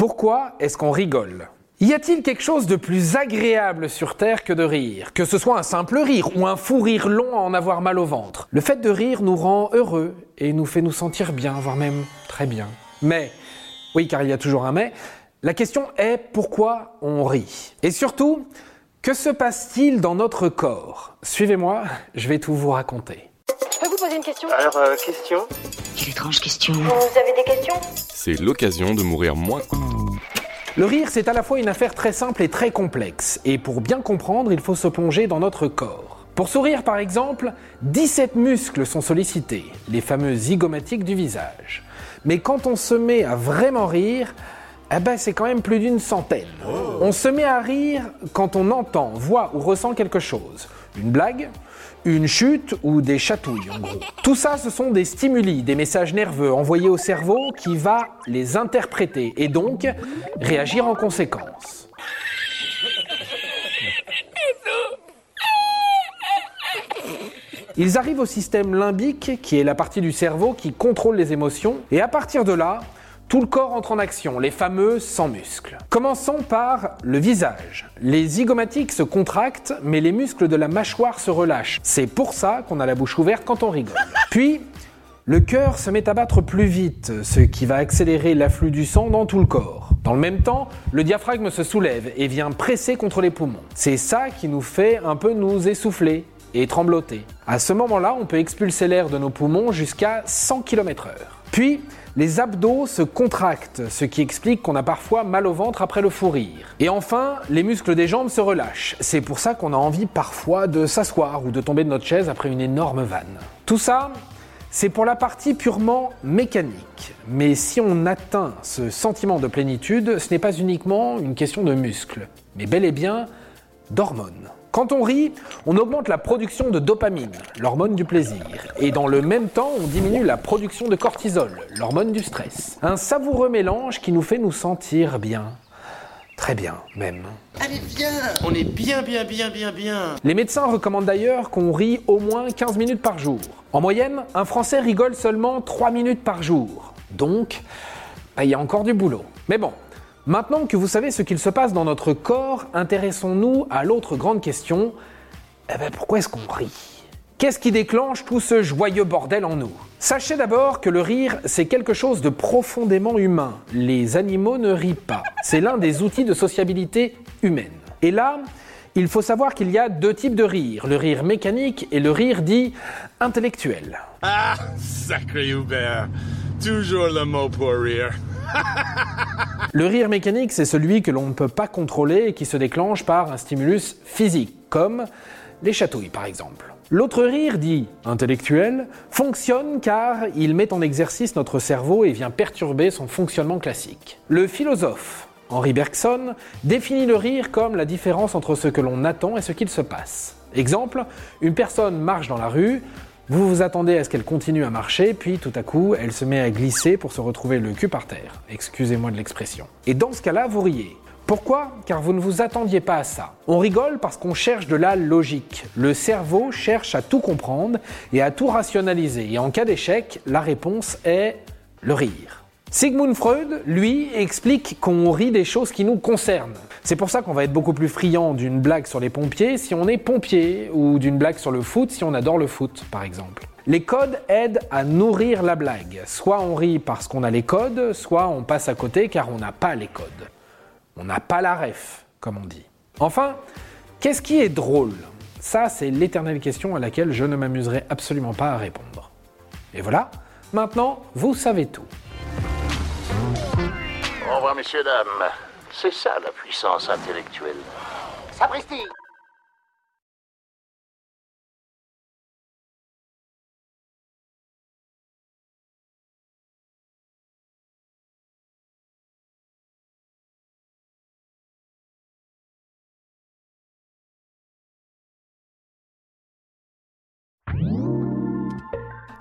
Pourquoi est-ce qu'on rigole? Y a-t-il quelque chose de plus agréable sur Terre que de rire? Que ce soit un simple rire ou un fou rire long à en avoir mal au ventre. Le fait de rire nous rend heureux et nous fait nous sentir bien, voire même très bien. Mais, oui car il y a toujours un mais, la question est pourquoi on rit? Et surtout, que se passe-t-il dans notre corps? Suivez-moi, je vais tout vous raconter. Je peux vous poser une question? Alors, euh, question? Quelle étrange question. Vous avez des questions? C'est l'occasion de mourir moins. Le rire, c'est à la fois une affaire très simple et très complexe. Et pour bien comprendre, il faut se plonger dans notre corps. Pour sourire, par exemple, 17 muscles sont sollicités, les fameux zygomatiques du visage. Mais quand on se met à vraiment rire, eh ben, c'est quand même plus d'une centaine. On se met à rire quand on entend, voit ou ressent quelque chose. Une blague, une chute ou des chatouilles en gros. Tout ça, ce sont des stimuli, des messages nerveux envoyés au cerveau qui va les interpréter et donc réagir en conséquence. Ils arrivent au système limbique, qui est la partie du cerveau qui contrôle les émotions, et à partir de là, tout le corps entre en action, les fameux 100 muscles. Commençons par le visage. Les zygomatiques se contractent, mais les muscles de la mâchoire se relâchent. C'est pour ça qu'on a la bouche ouverte quand on rigole. Puis, le cœur se met à battre plus vite, ce qui va accélérer l'afflux du sang dans tout le corps. Dans le même temps, le diaphragme se soulève et vient presser contre les poumons. C'est ça qui nous fait un peu nous essouffler et trembloter. À ce moment-là, on peut expulser l'air de nos poumons jusqu'à 100 km/h. Puis, les abdos se contractent, ce qui explique qu'on a parfois mal au ventre après le fou rire. Et enfin, les muscles des jambes se relâchent. C'est pour ça qu'on a envie parfois de s'asseoir ou de tomber de notre chaise après une énorme vanne. Tout ça, c'est pour la partie purement mécanique. Mais si on atteint ce sentiment de plénitude, ce n'est pas uniquement une question de muscles, mais bel et bien d'hormones. Quand on rit, on augmente la production de dopamine, l'hormone du plaisir, et dans le même temps, on diminue la production de cortisol, l'hormone du stress. Un savoureux mélange qui nous fait nous sentir bien. Très bien, même. Allez, viens On est bien, bien, bien, bien, bien Les médecins recommandent d'ailleurs qu'on rit au moins 15 minutes par jour. En moyenne, un Français rigole seulement 3 minutes par jour. Donc, bah, il y a encore du boulot. Mais bon, Maintenant que vous savez ce qu'il se passe dans notre corps, intéressons-nous à l'autre grande question. Eh ben, pourquoi est-ce qu'on rit? Qu'est-ce qui déclenche tout ce joyeux bordel en nous? Sachez d'abord que le rire, c'est quelque chose de profondément humain. Les animaux ne rient pas. C'est l'un des outils de sociabilité humaine. Et là, il faut savoir qu'il y a deux types de rire, le rire mécanique et le rire dit intellectuel. Ah, sacré Hubert, toujours le mot pour rire. Le rire mécanique, c'est celui que l'on ne peut pas contrôler et qui se déclenche par un stimulus physique, comme les chatouilles par exemple. L'autre rire, dit intellectuel, fonctionne car il met en exercice notre cerveau et vient perturber son fonctionnement classique. Le philosophe Henri Bergson définit le rire comme la différence entre ce que l'on attend et ce qu'il se passe. Exemple, une personne marche dans la rue, vous vous attendez à ce qu'elle continue à marcher, puis tout à coup, elle se met à glisser pour se retrouver le cul par terre. Excusez-moi de l'expression. Et dans ce cas-là, vous riez. Pourquoi? Car vous ne vous attendiez pas à ça. On rigole parce qu'on cherche de la logique. Le cerveau cherche à tout comprendre et à tout rationaliser. Et en cas d'échec, la réponse est le rire. Sigmund Freud, lui, explique qu'on rit des choses qui nous concernent. C'est pour ça qu'on va être beaucoup plus friand d'une blague sur les pompiers si on est pompier, ou d'une blague sur le foot si on adore le foot, par exemple. Les codes aident à nourrir la blague. Soit on rit parce qu'on a les codes, soit on passe à côté car on n'a pas les codes. On n'a pas la ref, comme on dit. Enfin, qu'est-ce qui est drôle? Ça, c'est l'éternelle question à laquelle je ne m'amuserai absolument pas à répondre. Et voilà, maintenant, vous savez tout. Messieurs, dames. C'est ça la puissance intellectuelle. Sapristi